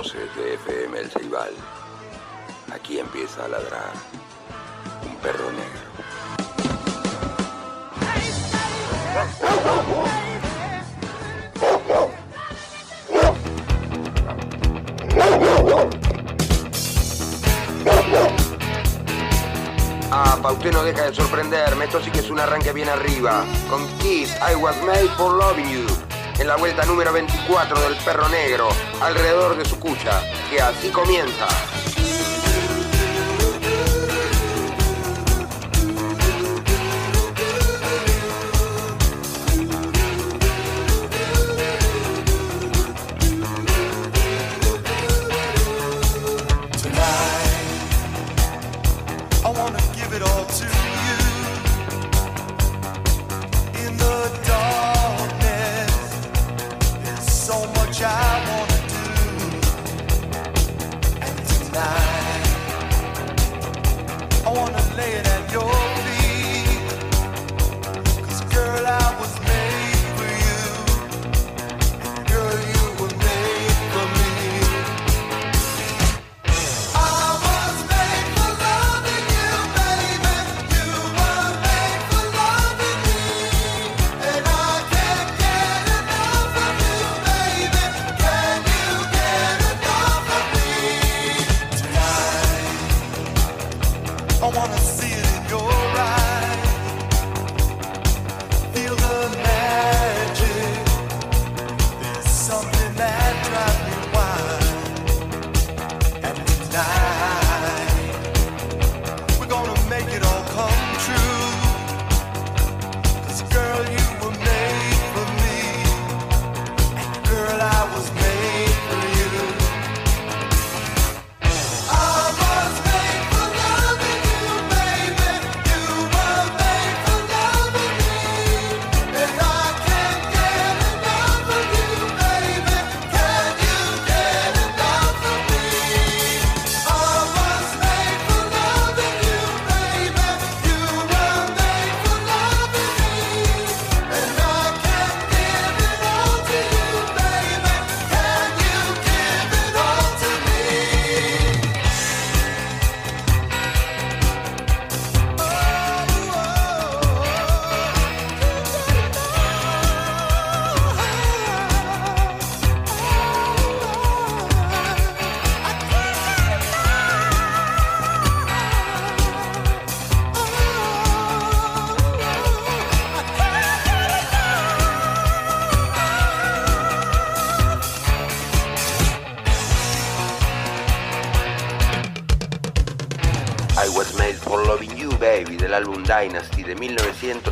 Voces de FM El Ceibal, aquí empieza a ladrar un perro negro. Ah, pa' usted no deja de sorprenderme, esto sí que es un arranque bien arriba. Con Kiss, I Was Made for Loving You. En la vuelta número 24 del perro negro, alrededor de su cucha, que así comienza.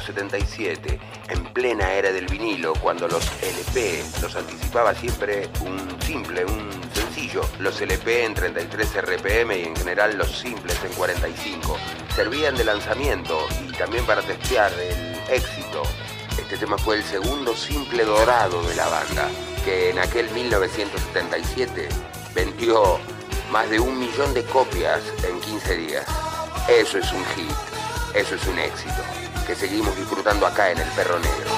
1977, en plena era del vinilo, cuando los LP los anticipaba siempre un simple, un sencillo. Los LP en 33 RPM y en general los simples en 45. Servían de lanzamiento y también para testear el éxito. Este tema fue el segundo simple dorado de la banda, que en aquel 1977 vendió más de un millón de copias en 15 días. Eso es un hit, eso es un éxito, que seguimos disfrutando acá en El Perro Negro.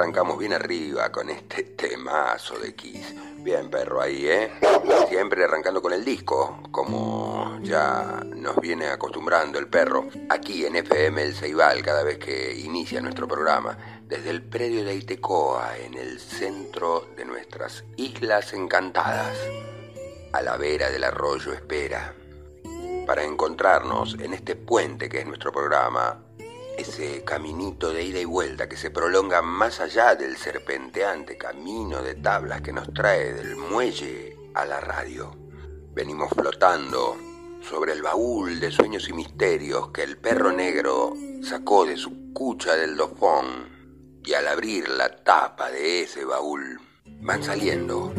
Arrancamos bien arriba con este temazo de Kiss. Bien, perro, ahí, ¿eh? Siempre arrancando con el disco, como ya nos viene acostumbrando el perro, aquí en FM El Ceibal, cada vez que inicia nuestro programa, desde el predio de Itecoa, en el centro de nuestras Islas Encantadas, a la vera del arroyo Espera, para encontrarnos en este puente que es nuestro programa ese caminito de ida y vuelta que se prolonga más allá del serpenteante camino de tablas que nos trae del muelle a la radio. Venimos flotando sobre el baúl de sueños y misterios que el perro negro sacó de su cucha del dofón y al abrir la tapa de ese baúl van saliendo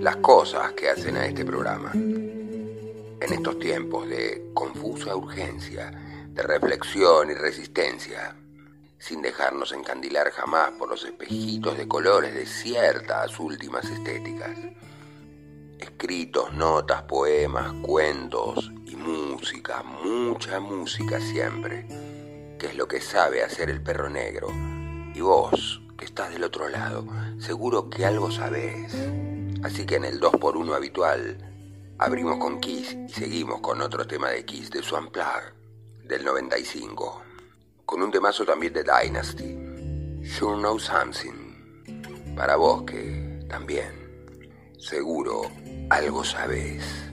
las cosas que hacen a este programa. En estos tiempos de confusa urgencia, de reflexión y resistencia, sin dejarnos encandilar jamás por los espejitos de colores de ciertas últimas estéticas. Escritos, notas, poemas, cuentos y música, mucha música siempre, que es lo que sabe hacer el perro negro. Y vos, que estás del otro lado, seguro que algo sabés. Así que en el 2x1 habitual, abrimos con Kiss y seguimos con otro tema de Kiss de su Unplugged del 95, con un temazo también de Dynasty, Sure Know Something, para vos que también, seguro, algo sabés.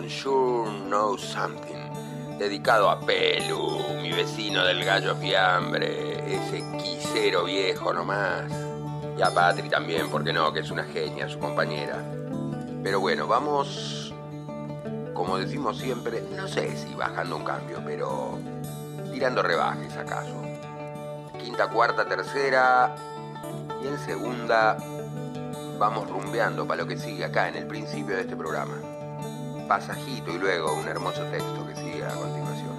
Con Sure Know Something, dedicado a Pelu, mi vecino del gallo fiambre, ese quisero viejo nomás. Y a Patri también, porque no, que es una genia, su compañera. Pero bueno, vamos, como decimos siempre, no sé si bajando un cambio, pero tirando rebajes acaso. Quinta, cuarta, tercera y en segunda vamos rumbeando para lo que sigue acá en el principio de este programa. Pasajito y luego un hermoso texto que sigue a continuación.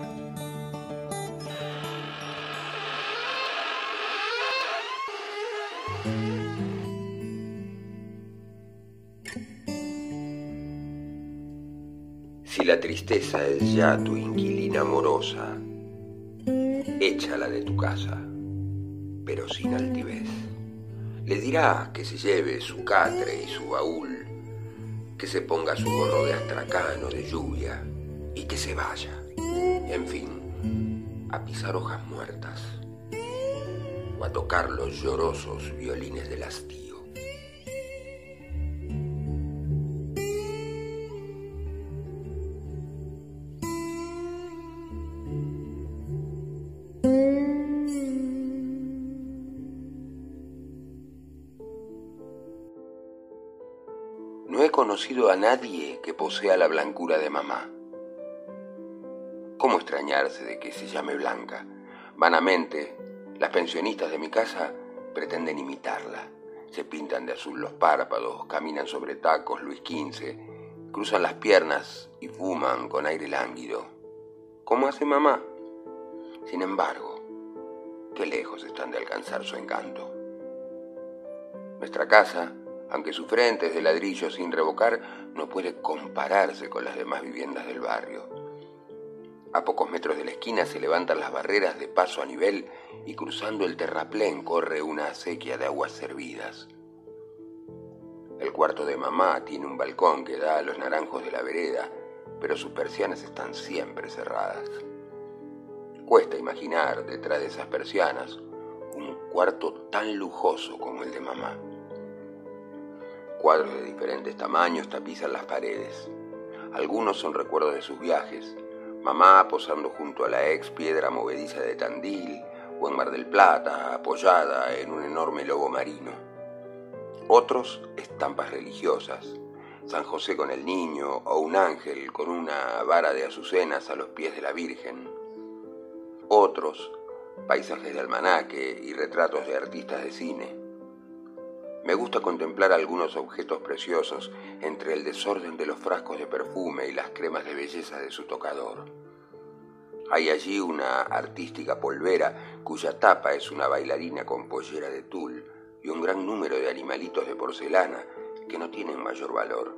Si la tristeza es ya tu inquilina amorosa, échala de tu casa, pero sin altivez. Le dirá que se lleve su catre y su baúl, que se ponga su gorro de astracano de lluvia y que se vaya. En fin, a pisar hojas muertas o a tocar los llorosos violines del hastío. Conocido a nadie que posea la blancura de mamá. ¿Cómo extrañarse de que se llame Blanca? Vanamente, las pensionistas de mi casa pretenden imitarla. Se pintan de azul los párpados, caminan sobre tacos Luis XV, cruzan las piernas y fuman con aire lánguido. ¿Cómo hace mamá? Sin embargo, qué lejos están de alcanzar su encanto. Nuestra casa, aunque su frente es de ladrillo sin revocar, no puede compararse con las demás viviendas del barrio. A pocos metros de la esquina se levantan las barreras de paso a nivel y cruzando el terraplén corre una acequia de aguas servidas. El cuarto de mamá tiene un balcón que da a los naranjos de la vereda, pero sus persianas están siempre cerradas. Cuesta imaginar detrás de esas persianas un cuarto tan lujoso como el de mamá. Cuadros de diferentes tamaños tapizan las paredes. Algunos son recuerdos de sus viajes. Mamá posando junto a la ex piedra movediza de Tandil o en Mar del Plata, apoyada en un enorme lobo marino. Otros, estampas religiosas. San José con el niño o un ángel con una vara de azucenas a los pies de la Virgen. Otros, paisajes de almanaque y retratos de artistas de cine. Me gusta contemplar algunos objetos preciosos entre el desorden de los frascos de perfume y las cremas de belleza de su tocador. Hay allí una artística polvera cuya tapa es una bailarina con pollera de tul y un gran número de animalitos de porcelana que no tienen mayor valor,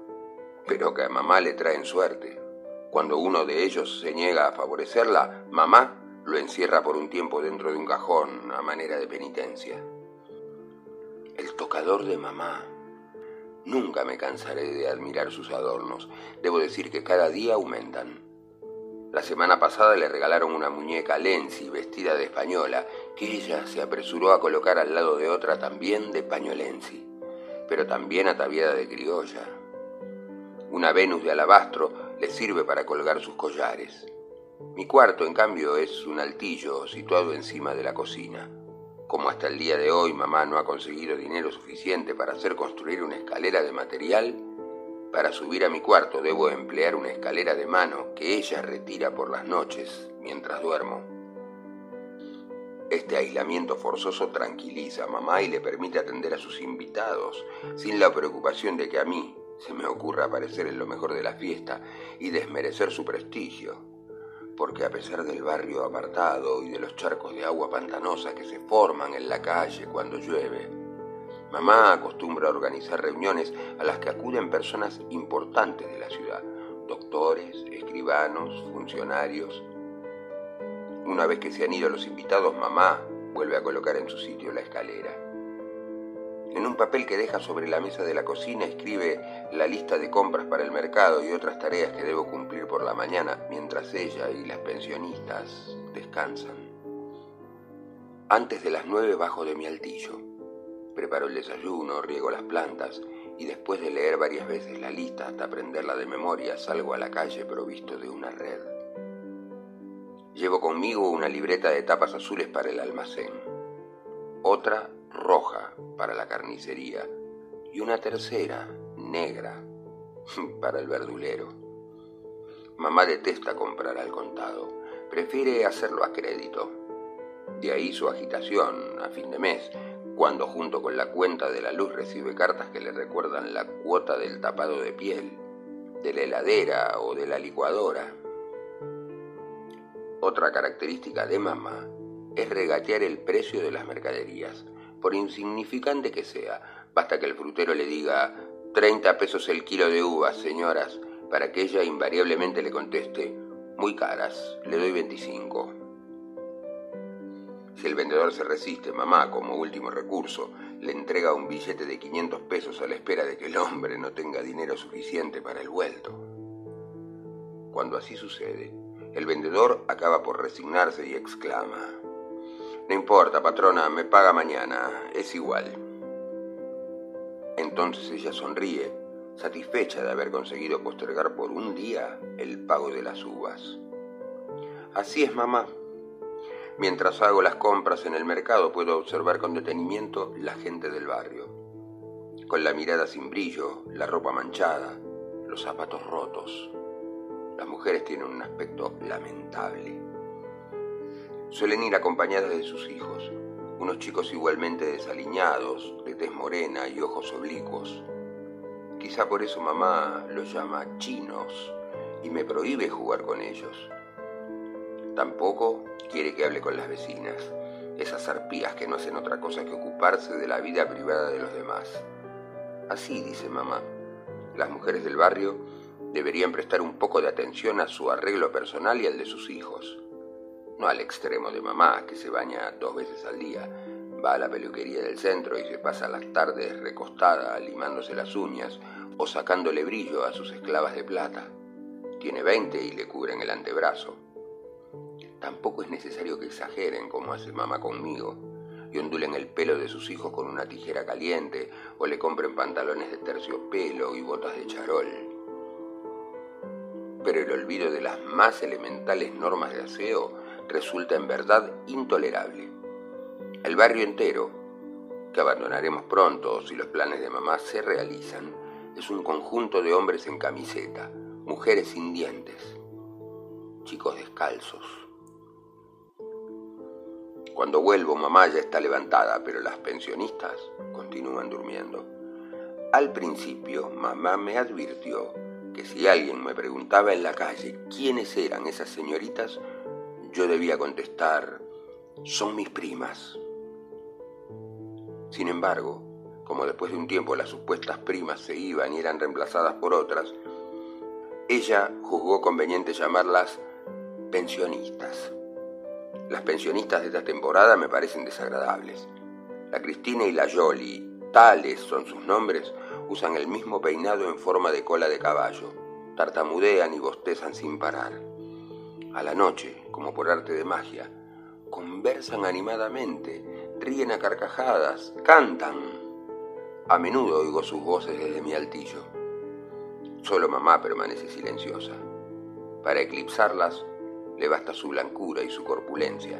pero que a mamá le traen suerte. Cuando uno de ellos se niega a favorecerla, mamá lo encierra por un tiempo dentro de un cajón a manera de penitencia el tocador de mamá. Nunca me cansaré de admirar sus adornos. Debo decir que cada día aumentan. La semana pasada le regalaron una muñeca Lenzi vestida de española, que ella se apresuró a colocar al lado de otra también de pañolensi, pero también ataviada de criolla. Una Venus de alabastro le sirve para colgar sus collares. Mi cuarto, en cambio, es un altillo situado encima de la cocina. Como hasta el día de hoy mamá no ha conseguido dinero suficiente para hacer construir una escalera de material, para subir a mi cuarto debo emplear una escalera de mano que ella retira por las noches mientras duermo. Este aislamiento forzoso tranquiliza a mamá y le permite atender a sus invitados sin la preocupación de que a mí se me ocurra aparecer en lo mejor de la fiesta y desmerecer su prestigio porque a pesar del barrio apartado y de los charcos de agua pantanosa que se forman en la calle cuando llueve, mamá acostumbra a organizar reuniones a las que acuden personas importantes de la ciudad, doctores, escribanos, funcionarios. Una vez que se han ido los invitados, mamá vuelve a colocar en su sitio la escalera. En un papel que deja sobre la mesa de la cocina escribe la lista de compras para el mercado y otras tareas que debo cumplir por la mañana mientras ella y las pensionistas descansan. Antes de las nueve bajo de mi altillo. Preparo el desayuno, riego las plantas y después de leer varias veces la lista hasta aprenderla de memoria, salgo a la calle provisto de una red. Llevo conmigo una libreta de tapas azules para el almacén, otra roja para la carnicería y una tercera negra para el verdulero. Mamá detesta comprar al contado, prefiere hacerlo a crédito. De ahí su agitación a fin de mes, cuando junto con la cuenta de la luz recibe cartas que le recuerdan la cuota del tapado de piel, de la heladera o de la licuadora. Otra característica de mamá es regatear el precio de las mercaderías, por insignificante que sea. Basta que el frutero le diga 30 pesos el kilo de uvas, señoras, para que ella invariablemente le conteste, muy caras, le doy 25. Si el vendedor se resiste, mamá, como último recurso, le entrega un billete de 500 pesos a la espera de que el hombre no tenga dinero suficiente para el vuelto. Cuando así sucede, el vendedor acaba por resignarse y exclama, No importa, patrona, me paga mañana, es igual. Entonces ella sonríe, satisfecha de haber conseguido postergar por un día el pago de las uvas. Así es, mamá. Mientras hago las compras en el mercado puedo observar con detenimiento la gente del barrio, con la mirada sin brillo, la ropa manchada, los zapatos rotos. Las mujeres tienen un aspecto lamentable. Suelen ir acompañadas de sus hijos, unos chicos igualmente desaliñados, de tez morena y ojos oblicuos. Quizá por eso mamá los llama chinos y me prohíbe jugar con ellos. Tampoco quiere que hable con las vecinas, esas arpías que no hacen otra cosa que ocuparse de la vida privada de los demás. Así dice mamá, las mujeres del barrio deberían prestar un poco de atención a su arreglo personal y al de sus hijos. No al extremo de mamá, que se baña dos veces al día, va a la peluquería del centro y se pasa las tardes recostada limándose las uñas o sacándole brillo a sus esclavas de plata. Tiene veinte y le cubren el antebrazo. Tampoco es necesario que exageren como hace mamá conmigo y ondulen el pelo de sus hijos con una tijera caliente o le compren pantalones de terciopelo y botas de charol. Pero el olvido de las más elementales normas de aseo resulta en verdad intolerable. El barrio entero, que abandonaremos pronto si los planes de mamá se realizan, es un conjunto de hombres en camiseta, mujeres sin dientes, chicos descalzos cuando vuelvo, mamá ya está levantada, pero las pensionistas continúan durmiendo. Al principio, mamá me advirtió que si alguien me preguntaba en la calle quiénes eran esas señoritas, yo debía contestar, son mis primas. Sin embargo, como después de un tiempo las supuestas primas se iban y eran reemplazadas por otras, ella juzgó conveniente llamarlas pensionistas. Las pensionistas de esta temporada me parecen desagradables. La Cristina y la Jolie, tales son sus nombres, usan el mismo peinado en forma de cola de caballo, tartamudean y bostezan sin parar. A la noche, como por arte de magia, conversan animadamente, ríen a carcajadas, cantan. A menudo oigo sus voces desde mi altillo. Solo mamá permanece silenciosa. Para eclipsarlas, le basta su blancura y su corpulencia.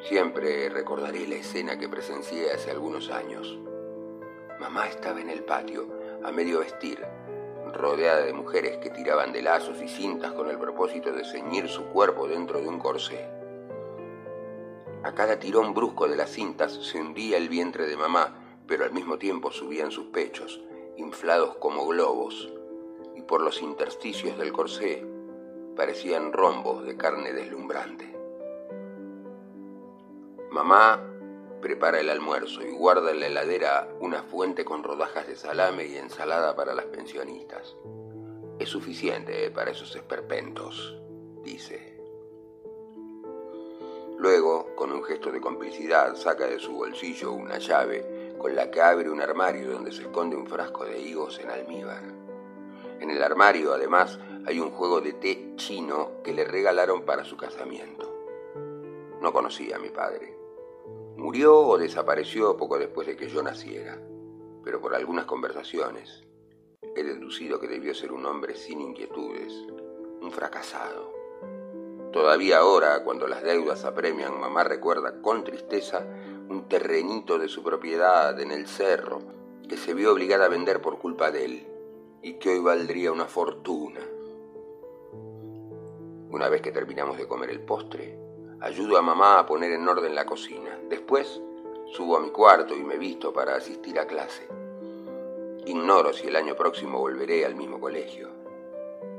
Siempre recordaré la escena que presencié hace algunos años. Mamá estaba en el patio, a medio vestir, rodeada de mujeres que tiraban de lazos y cintas con el propósito de ceñir su cuerpo dentro de un corsé. A cada tirón brusco de las cintas se hundía el vientre de mamá, pero al mismo tiempo subían sus pechos, inflados como globos, y por los intersticios del corsé parecían rombos de carne deslumbrante. Mamá prepara el almuerzo y guarda en la heladera una fuente con rodajas de salame y ensalada para las pensionistas. Es suficiente para esos esperpentos, dice. Luego, con un gesto de complicidad, saca de su bolsillo una llave con la que abre un armario donde se esconde un frasco de higos en almíbar. En el armario, además, hay un juego de té chino que le regalaron para su casamiento. No conocía a mi padre. Murió o desapareció poco después de que yo naciera. pero por algunas conversaciones he deducido que debió ser un hombre sin inquietudes, un fracasado. Todavía ahora, cuando las deudas apremian, mamá recuerda con tristeza un terrenito de su propiedad en el cerro que se vio obligada a vender por culpa de él y que hoy valdría una fortuna. Una vez que terminamos de comer el postre, ayudo a mamá a poner en orden la cocina. Después subo a mi cuarto y me visto para asistir a clase. Ignoro si el año próximo volveré al mismo colegio.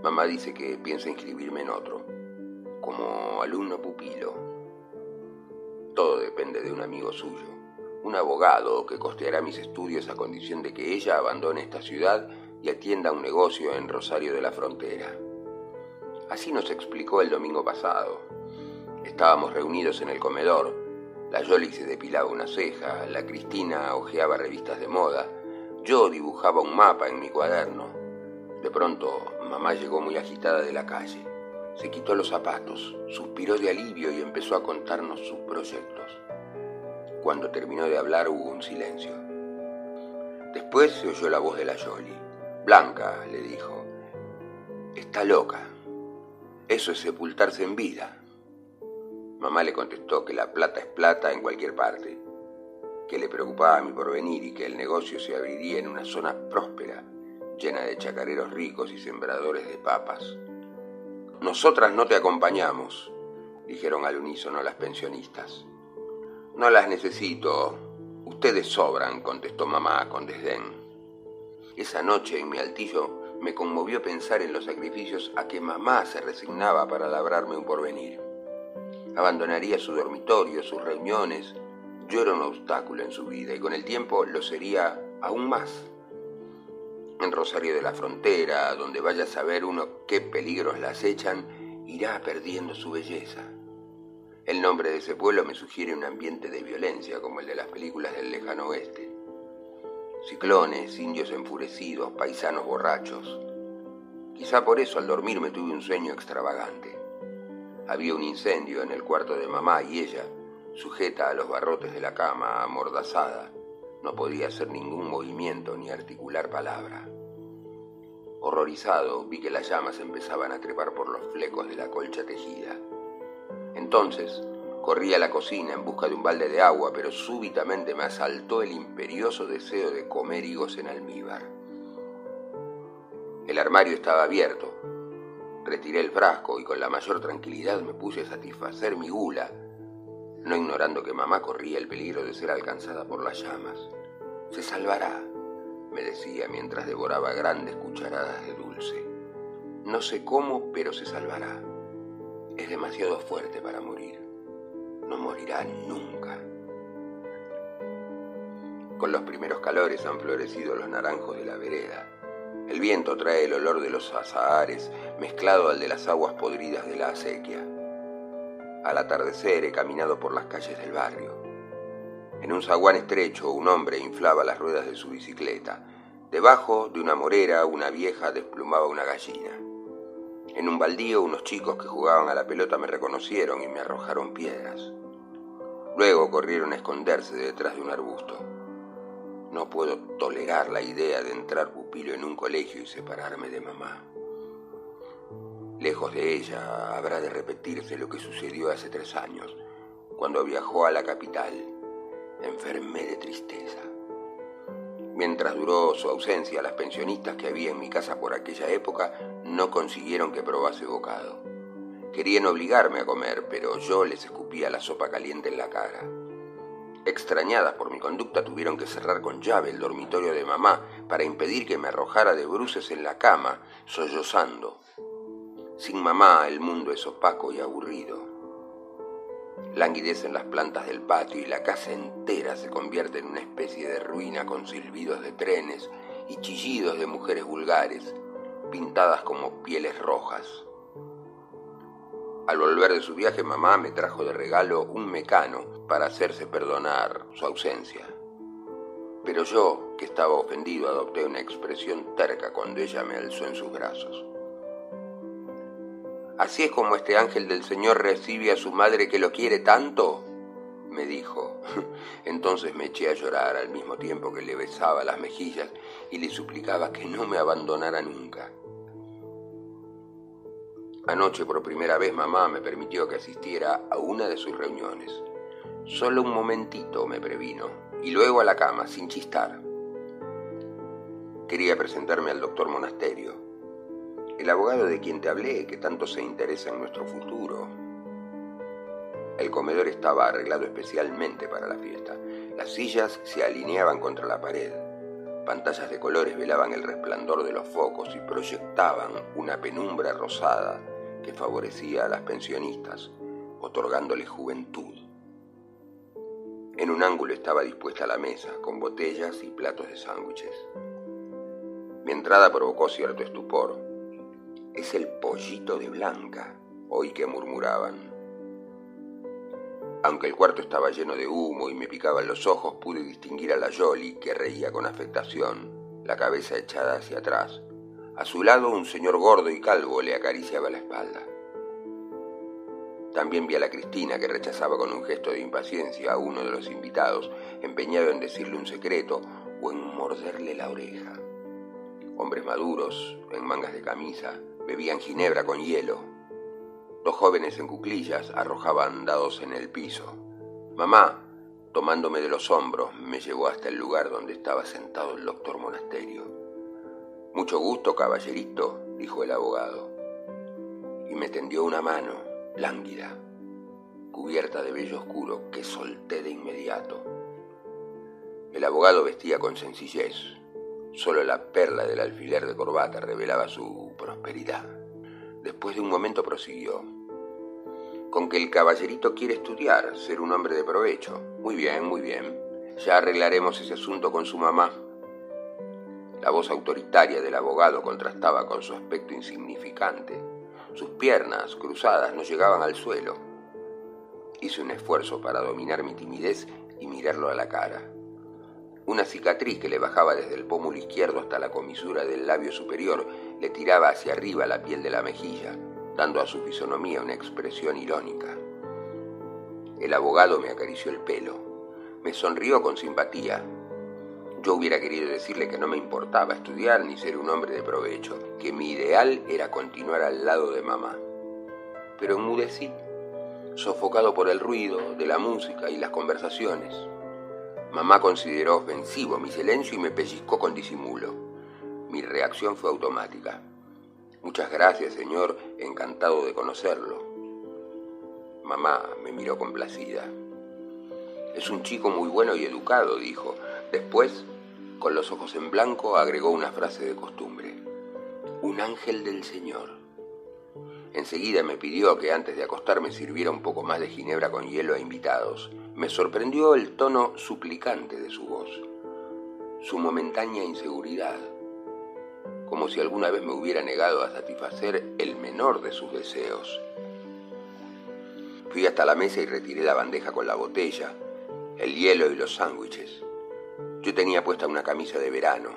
Mamá dice que piensa inscribirme en otro, como alumno pupilo. Todo depende de un amigo suyo, un abogado que costeará mis estudios a condición de que ella abandone esta ciudad y atienda un negocio en Rosario de la Frontera. Así nos explicó el domingo pasado. Estábamos reunidos en el comedor. La Yoli se depilaba una ceja, la Cristina hojeaba revistas de moda, yo dibujaba un mapa en mi cuaderno. De pronto, mamá llegó muy agitada de la calle. Se quitó los zapatos, suspiró de alivio y empezó a contarnos sus proyectos. Cuando terminó de hablar hubo un silencio. Después se oyó la voz de la Yoli. Blanca, le dijo, está loca. Eso es sepultarse en vida. Mamá le contestó que la plata es plata en cualquier parte, que le preocupaba mi porvenir y que el negocio se abriría en una zona próspera, llena de chacareros ricos y sembradores de papas. Nosotras no te acompañamos, dijeron al unísono las pensionistas. No las necesito. Ustedes sobran, contestó mamá con desdén. Esa noche en mi altillo me conmovió pensar en los sacrificios a que mamá se resignaba para labrarme un porvenir. Abandonaría su dormitorio, sus reuniones. Yo era un obstáculo en su vida y con el tiempo lo sería aún más. En Rosario de la Frontera, donde vaya a saber uno qué peligros la acechan, irá perdiendo su belleza. El nombre de ese pueblo me sugiere un ambiente de violencia como el de las películas del lejano oeste. Ciclones, indios enfurecidos, paisanos borrachos. Quizá por eso al dormir me tuve un sueño extravagante. Había un incendio en el cuarto de mamá y ella, sujeta a los barrotes de la cama, amordazada, no podía hacer ningún movimiento ni articular palabra. Horrorizado, vi que las llamas empezaban a trepar por los flecos de la colcha tejida. Entonces, Corrí a la cocina en busca de un balde de agua, pero súbitamente me asaltó el imperioso deseo de comer higos en almíbar. El armario estaba abierto. Retiré el frasco y con la mayor tranquilidad me puse a satisfacer mi gula, no ignorando que mamá corría el peligro de ser alcanzada por las llamas. Se salvará, me decía mientras devoraba grandes cucharadas de dulce. No sé cómo, pero se salvará. Es demasiado fuerte para morir no morirá nunca. Con los primeros calores han florecido los naranjos de la vereda. El viento trae el olor de los azahares mezclado al de las aguas podridas de la acequia. Al atardecer he caminado por las calles del barrio. En un zaguán estrecho un hombre inflaba las ruedas de su bicicleta. Debajo de una morera una vieja desplumaba una gallina. En un baldío unos chicos que jugaban a la pelota me reconocieron y me arrojaron piedras. Luego corrieron a esconderse detrás de un arbusto. No puedo tolerar la idea de entrar pupilo en un colegio y separarme de mamá. Lejos de ella habrá de repetirse lo que sucedió hace tres años, cuando viajó a la capital. Enfermé de tristeza. Mientras duró su ausencia, las pensionistas que había en mi casa por aquella época no consiguieron que probase bocado. Querían obligarme a comer, pero yo les escupía la sopa caliente en la cara. Extrañadas por mi conducta, tuvieron que cerrar con llave el dormitorio de mamá para impedir que me arrojara de bruces en la cama, sollozando. Sin mamá el mundo es opaco y aburrido. Languidecen las plantas del patio y la casa entera se convierte en una especie de ruina con silbidos de trenes y chillidos de mujeres vulgares, pintadas como pieles rojas. Al volver de su viaje, mamá me trajo de regalo un mecano para hacerse perdonar su ausencia. Pero yo, que estaba ofendido, adopté una expresión terca cuando ella me alzó en sus brazos. Así es como este ángel del Señor recibe a su madre que lo quiere tanto. me dijo. Entonces me eché a llorar al mismo tiempo que le besaba las mejillas y le suplicaba que no me abandonara nunca. Anoche por primera vez mamá me permitió que asistiera a una de sus reuniones. Solo un momentito me previno y luego a la cama, sin chistar. Quería presentarme al doctor Monasterio, el abogado de quien te hablé, que tanto se interesa en nuestro futuro. El comedor estaba arreglado especialmente para la fiesta. Las sillas se alineaban contra la pared. Pantallas de colores velaban el resplandor de los focos y proyectaban una penumbra rosada que favorecía a las pensionistas, otorgándole juventud. En un ángulo estaba dispuesta la mesa, con botellas y platos de sándwiches. Mi entrada provocó cierto estupor. Es el pollito de Blanca, oí que murmuraban. Aunque el cuarto estaba lleno de humo y me picaban los ojos, pude distinguir a la Yoli, que reía con afectación, la cabeza echada hacia atrás, a su lado un señor gordo y calvo le acariciaba la espalda. También vi a la Cristina que rechazaba con un gesto de impaciencia a uno de los invitados, empeñado en decirle un secreto o en morderle la oreja. Hombres maduros, en mangas de camisa, bebían ginebra con hielo. Dos jóvenes en cuclillas arrojaban dados en el piso. Mamá, tomándome de los hombros, me llevó hasta el lugar donde estaba sentado el doctor Monasterio. Mucho gusto, caballerito, dijo el abogado, y me tendió una mano, lánguida, cubierta de vello oscuro, que solté de inmediato. El abogado vestía con sencillez, solo la perla del alfiler de corbata revelaba su prosperidad. Después de un momento prosiguió, con que el caballerito quiere estudiar, ser un hombre de provecho. Muy bien, muy bien. Ya arreglaremos ese asunto con su mamá. La voz autoritaria del abogado contrastaba con su aspecto insignificante. Sus piernas cruzadas no llegaban al suelo. Hice un esfuerzo para dominar mi timidez y mirarlo a la cara. Una cicatriz que le bajaba desde el pómulo izquierdo hasta la comisura del labio superior le tiraba hacia arriba la piel de la mejilla, dando a su fisonomía una expresión irónica. El abogado me acarició el pelo. Me sonrió con simpatía yo hubiera querido decirle que no me importaba estudiar ni ser un hombre de provecho, que mi ideal era continuar al lado de mamá. Pero enmudecí, sofocado por el ruido de la música y las conversaciones. Mamá consideró ofensivo mi silencio y me pellizcó con disimulo. Mi reacción fue automática. Muchas gracias, señor, encantado de conocerlo. Mamá me miró complacida. Es un chico muy bueno y educado, dijo. Después con los ojos en blanco, agregó una frase de costumbre. Un ángel del Señor. Enseguida me pidió que antes de acostarme sirviera un poco más de ginebra con hielo a invitados. Me sorprendió el tono suplicante de su voz, su momentánea inseguridad, como si alguna vez me hubiera negado a satisfacer el menor de sus deseos. Fui hasta la mesa y retiré la bandeja con la botella, el hielo y los sándwiches. Yo tenía puesta una camisa de verano,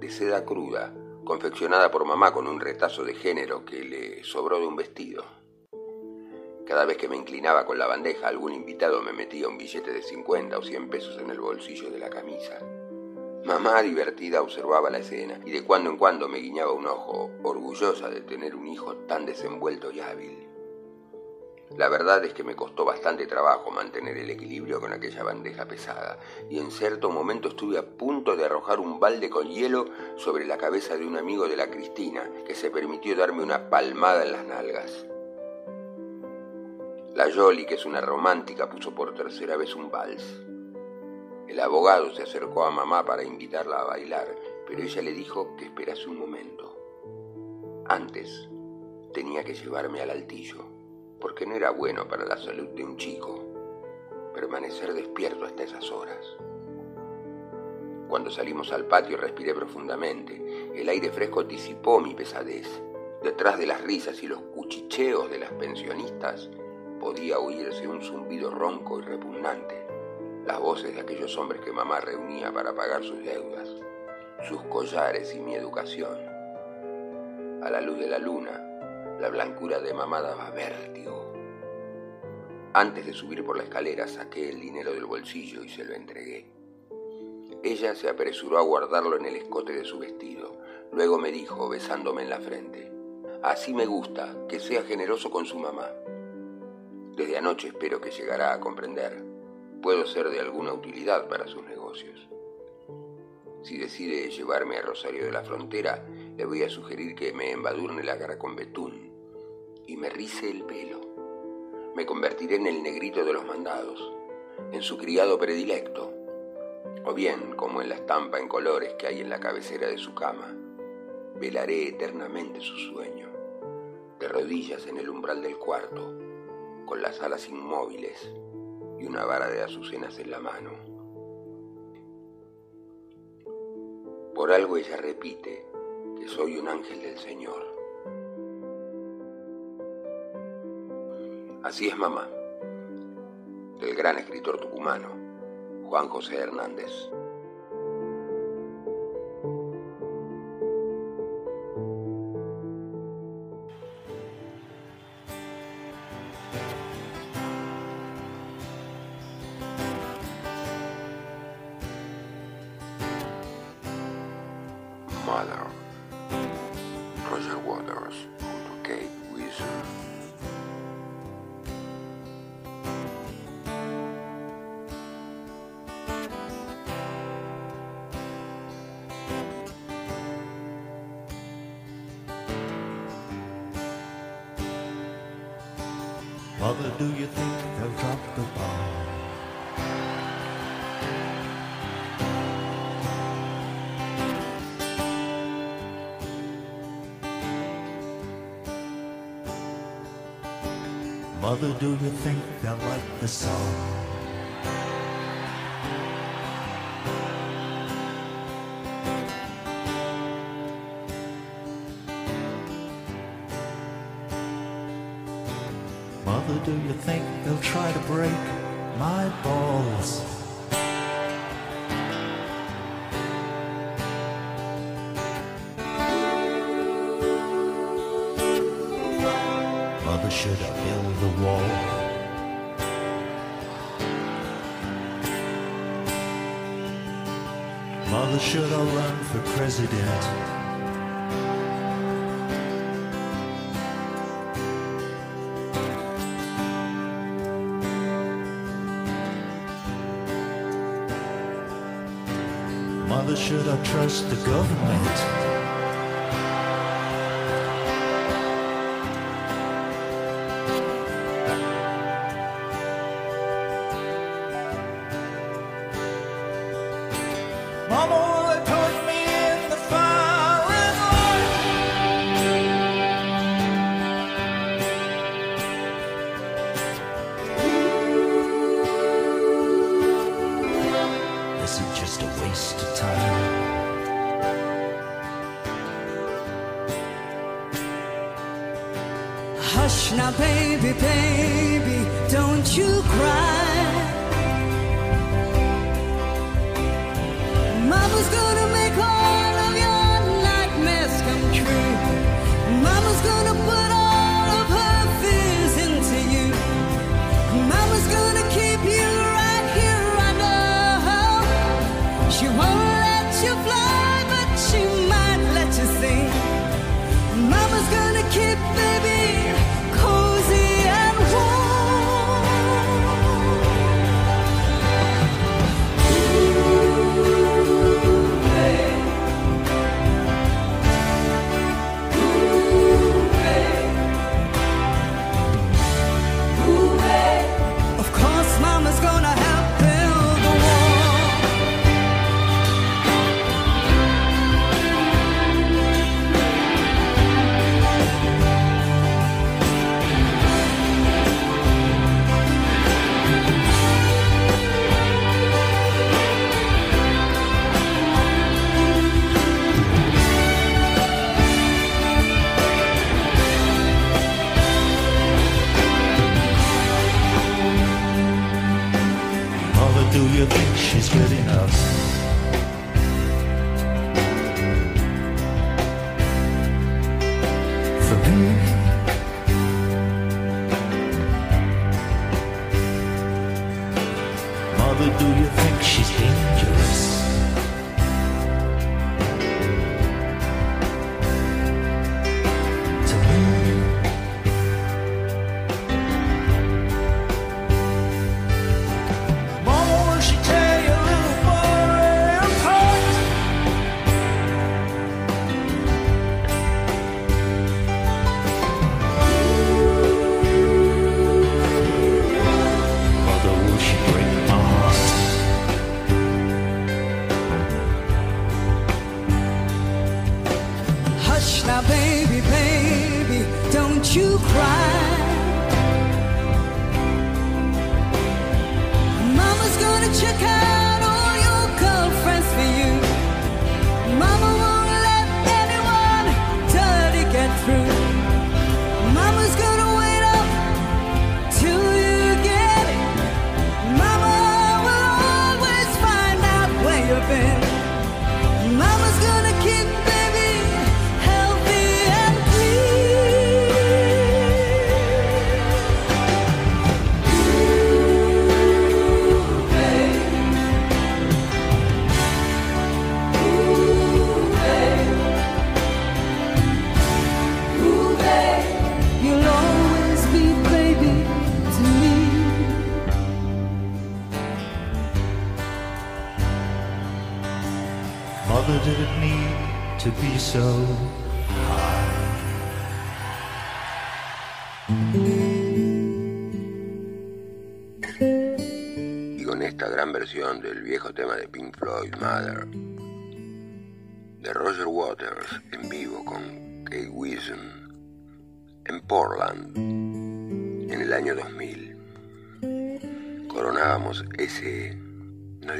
de seda cruda, confeccionada por mamá con un retazo de género que le sobró de un vestido. Cada vez que me inclinaba con la bandeja, algún invitado me metía un billete de 50 o 100 pesos en el bolsillo de la camisa. Mamá divertida observaba la escena y de cuando en cuando me guiñaba un ojo, orgullosa de tener un hijo tan desenvuelto y hábil. La verdad es que me costó bastante trabajo mantener el equilibrio con aquella bandeja pesada, y en cierto momento estuve a punto de arrojar un balde con hielo sobre la cabeza de un amigo de la Cristina, que se permitió darme una palmada en las nalgas. La Jolly, que es una romántica, puso por tercera vez un vals. El abogado se acercó a mamá para invitarla a bailar, pero ella le dijo que esperase un momento. Antes tenía que llevarme al altillo porque no era bueno para la salud de un chico permanecer despierto hasta esas horas. Cuando salimos al patio respiré profundamente. El aire fresco disipó mi pesadez. Detrás de las risas y los cuchicheos de las pensionistas podía oírse un zumbido ronco y repugnante. Las voces de aquellos hombres que mamá reunía para pagar sus deudas, sus collares y mi educación. A la luz de la luna, la blancura de mamá daba vértigo. Antes de subir por la escalera saqué el dinero del bolsillo y se lo entregué. Ella se apresuró a guardarlo en el escote de su vestido. Luego me dijo, besándome en la frente, Así me gusta, que sea generoso con su mamá. Desde anoche espero que llegará a comprender. Puedo ser de alguna utilidad para sus negocios. Si decide llevarme a Rosario de la Frontera, le voy a sugerir que me embadurne la cara con betún y me rice el pelo. Me convertiré en el negrito de los mandados, en su criado predilecto, o bien, como en la estampa en colores que hay en la cabecera de su cama, velaré eternamente su sueño, de rodillas en el umbral del cuarto, con las alas inmóviles y una vara de azucenas en la mano. Por algo ella repite que soy un ángel del Señor. Así es mamá, del gran escritor tucumano, Juan José Hernández. Do you think they'll like the song? Mother, do you think they'll try to break my balls? Should I run for president? Mother, should I trust the government?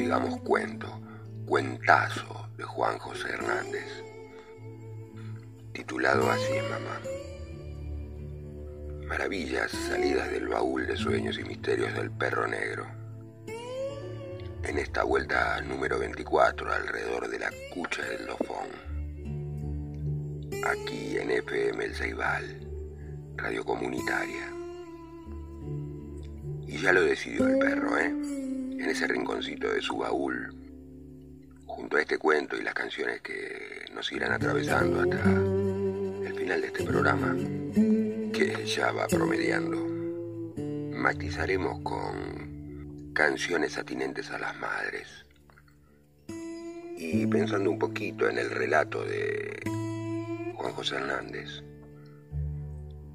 Digamos cuento, cuentazo de Juan José Hernández, titulado así, mamá. Maravillas salidas del baúl de sueños y misterios del perro negro. En esta vuelta número 24 alrededor de la cucha del dofón. Aquí en FM El Ceibal, radio comunitaria. Y ya lo decidió el perro, ¿eh? En ese rinconcito de su baúl, junto a este cuento y las canciones que nos irán atravesando hasta el final de este programa que ya va promediando. Matizaremos con canciones atinentes a las madres. Y pensando un poquito en el relato de Juan José Hernández,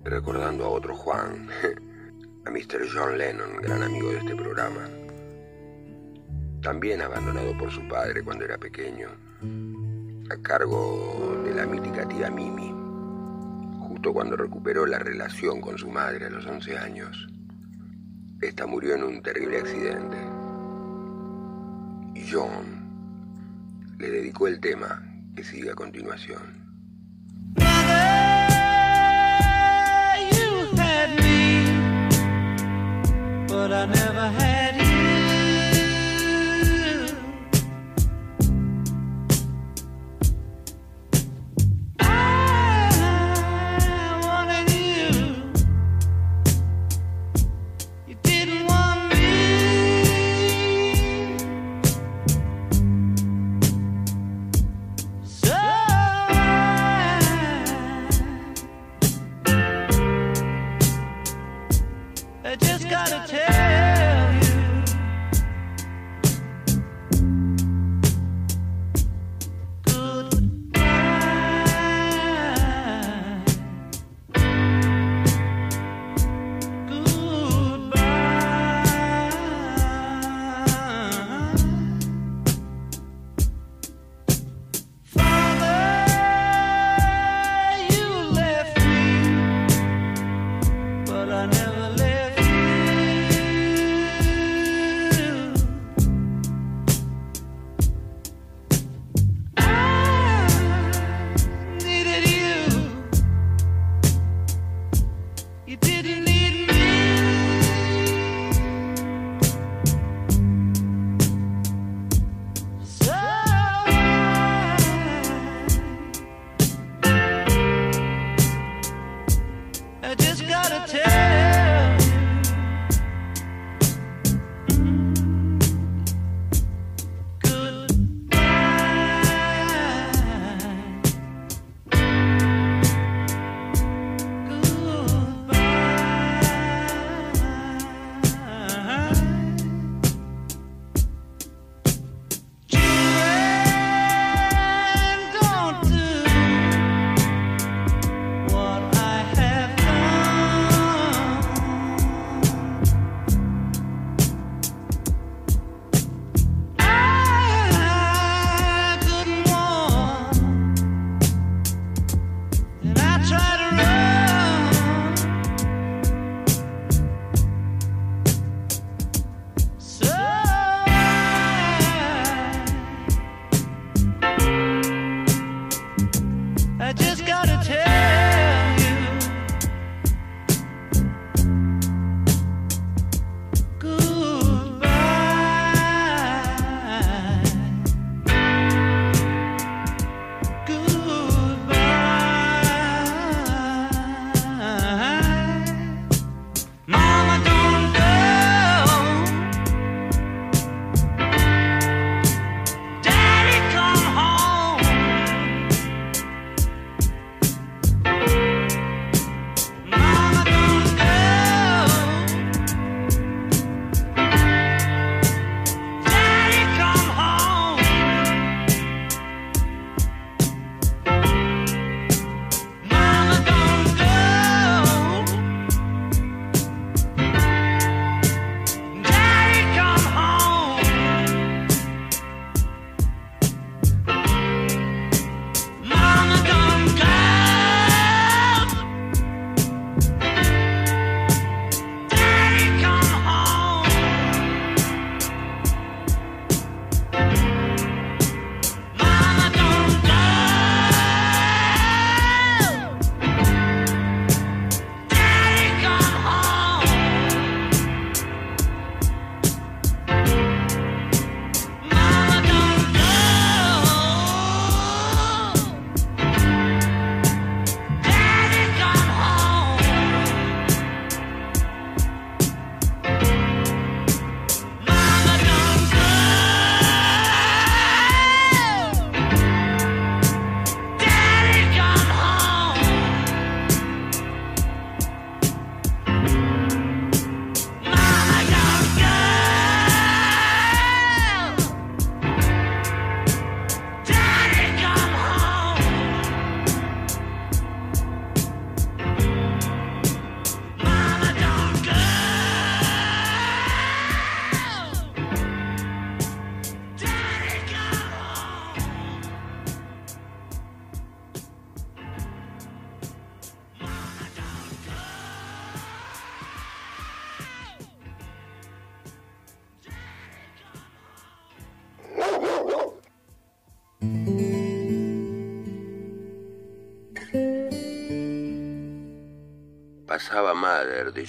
recordando a otro Juan, a Mr. John Lennon, gran amigo de este programa, también abandonado por su padre cuando era pequeño, a cargo de la mítica tía Mimi justo cuando recuperó la relación con su madre a los 11 años. Esta murió en un terrible accidente. Y John le dedicó el tema que sigue a continuación. you had me, but I never had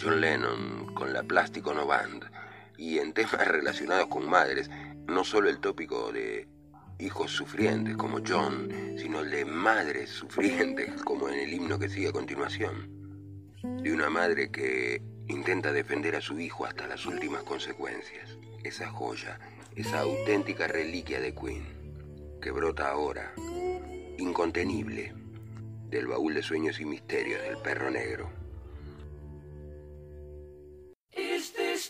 John Lennon con la Plastic Ono Band. Y en temas relacionados con madres, no solo el tópico de hijos sufrientes como John, sino el de madres sufrientes como en el himno que sigue a continuación. De una madre que intenta defender a su hijo hasta las últimas consecuencias. Esa joya, esa auténtica reliquia de Queen, que brota ahora, incontenible, del baúl de sueños y misterios del perro negro.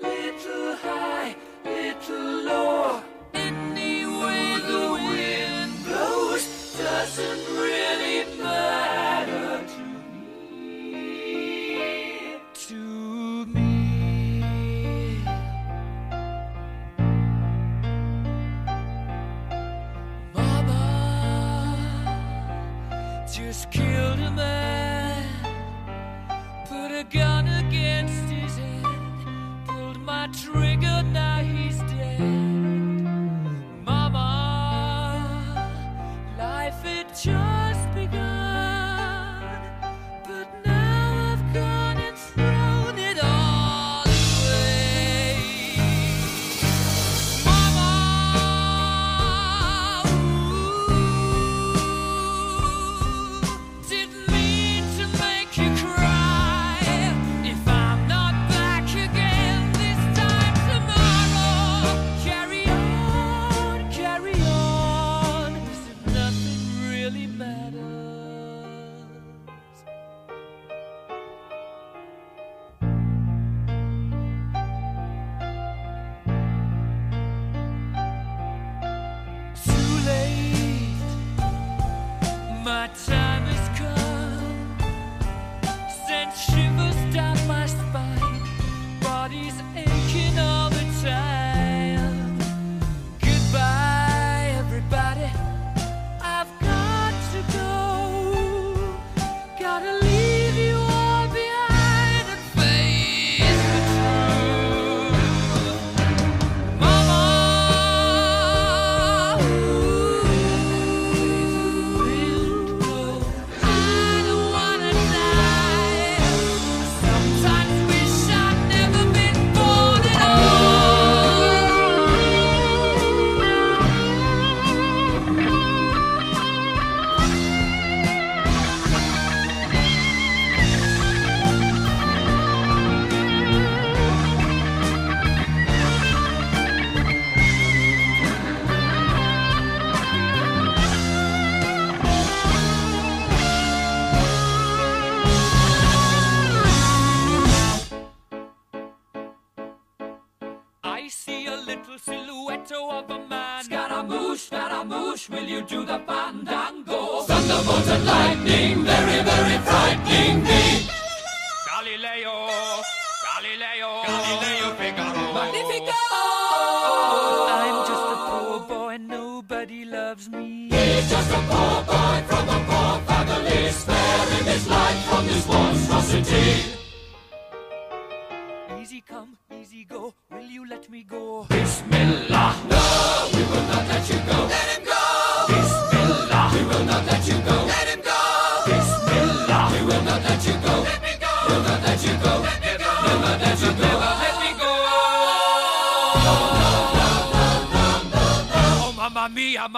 little high, little low.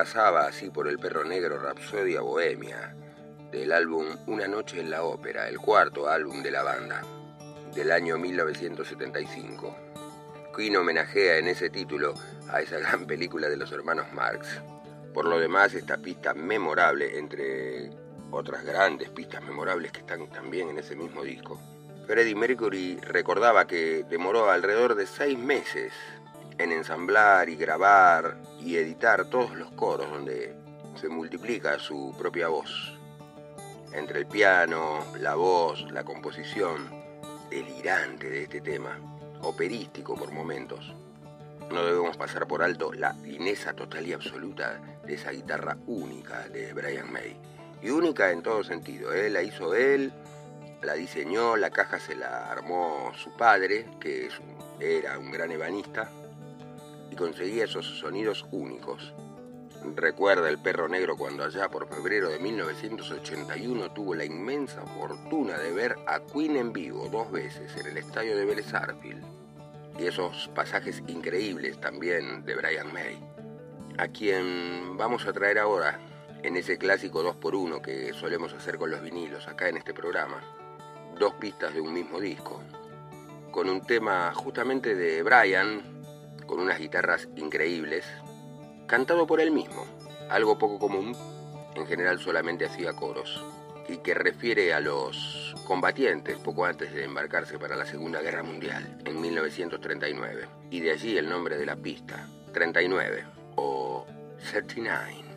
Pasaba así por el perro negro Rapsodia Bohemia, del álbum Una noche en la ópera, el cuarto álbum de la banda, del año 1975. Queen homenajea en ese título a esa gran película de los hermanos Marx. Por lo demás, esta pista memorable, entre otras grandes pistas memorables que están también en ese mismo disco, Freddie Mercury recordaba que demoró alrededor de seis meses en ensamblar y grabar y editar todos los coros donde se multiplica su propia voz. Entre el piano, la voz, la composición delirante de este tema, operístico por momentos. No debemos pasar por alto la fineza total y absoluta de esa guitarra única de Brian May. Y única en todo sentido. ¿eh? La hizo él, la diseñó, la caja se la armó su padre, que era un gran ebanista, y conseguía esos sonidos únicos. Recuerda el perro negro cuando allá por febrero de 1981 tuvo la inmensa fortuna de ver a Queen en vivo dos veces en el estadio de Vélez. Y esos pasajes increíbles también de Brian May. A quien vamos a traer ahora en ese clásico 2x1 que solemos hacer con los vinilos acá en este programa. Dos pistas de un mismo disco. Con un tema justamente de Brian, con unas guitarras increíbles, cantado por él mismo, algo poco común, en general solamente hacía coros, y que refiere a los combatientes poco antes de embarcarse para la Segunda Guerra Mundial, en 1939, y de allí el nombre de la pista, 39 o 39.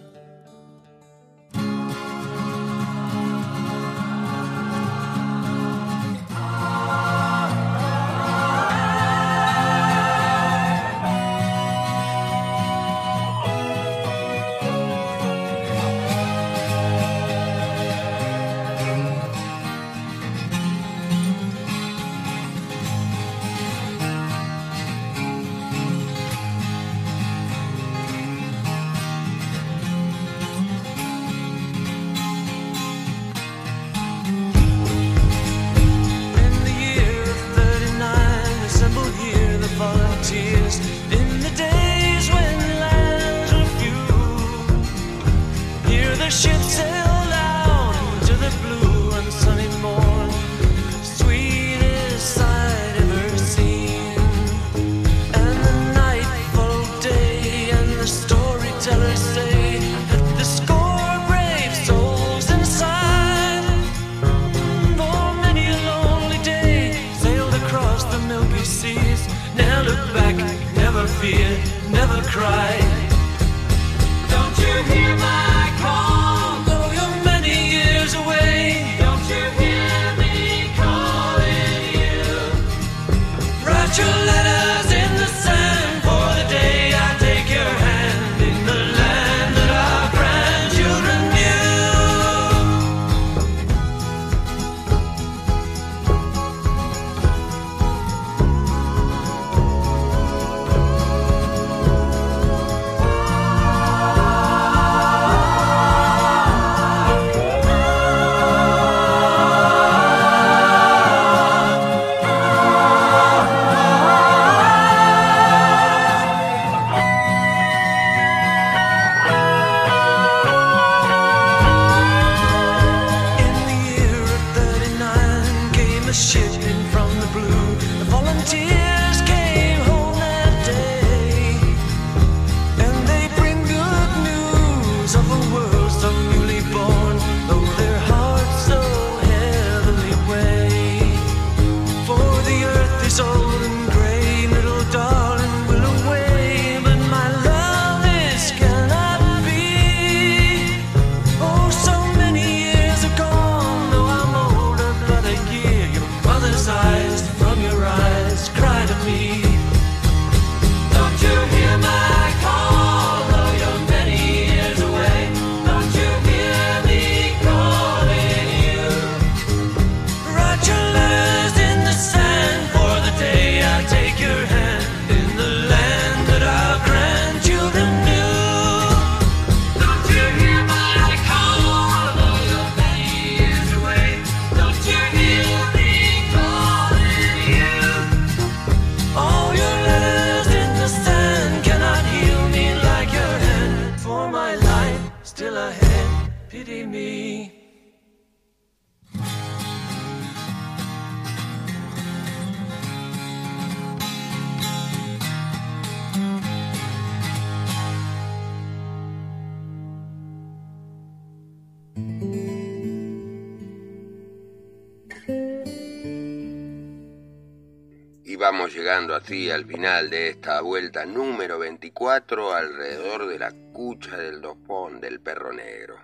Así al final de esta vuelta número 24 alrededor de la cucha del dopón del perro negro.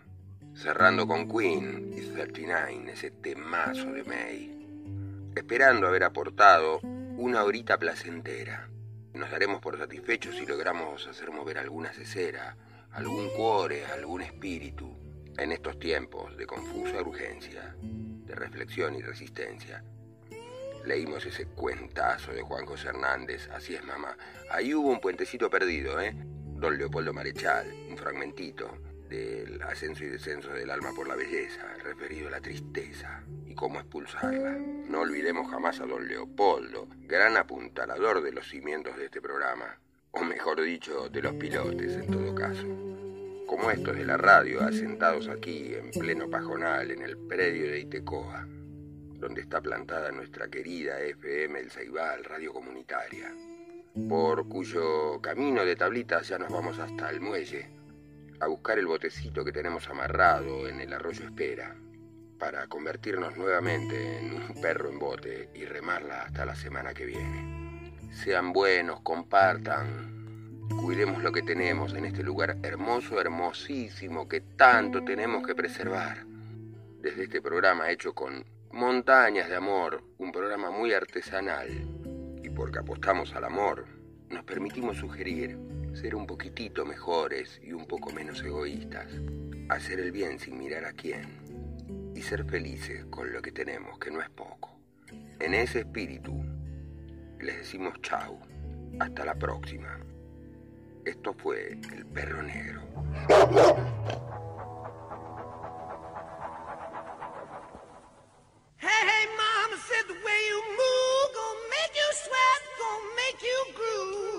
Cerrando con Queen y 39, ese temazo de May. Esperando haber aportado una horita placentera. Nos daremos por satisfechos si logramos hacer mover alguna cesera, algún cuore, algún espíritu en estos tiempos de confusa urgencia, de reflexión y resistencia. Leímos ese cuentazo de Juan José Hernández, así es mamá. Ahí hubo un puentecito perdido, ¿eh? Don Leopoldo Marechal, un fragmentito del ascenso y descenso del alma por la belleza, referido a la tristeza y cómo expulsarla. No olvidemos jamás a don Leopoldo, gran apuntalador de los cimientos de este programa, o mejor dicho, de los pilotes en todo caso. Como estos de la radio, asentados aquí en pleno pajonal en el predio de Itecoa donde está plantada nuestra querida FM El Ceibal, radio comunitaria, por cuyo camino de tablitas ya nos vamos hasta el muelle, a buscar el botecito que tenemos amarrado en el arroyo Espera, para convertirnos nuevamente en un perro en bote y remarla hasta la semana que viene. Sean buenos, compartan, cuidemos lo que tenemos en este lugar hermoso, hermosísimo, que tanto tenemos que preservar. Desde este programa hecho con Montañas de Amor, un programa muy artesanal. Y porque apostamos al amor, nos permitimos sugerir ser un poquitito mejores y un poco menos egoístas. Hacer el bien sin mirar a quién. Y ser felices con lo que tenemos, que no es poco. En ese espíritu, les decimos chau. Hasta la próxima. Esto fue El Perro Negro. Hey, hey, mama said the way you move gonna make you sweat, gonna make you groove.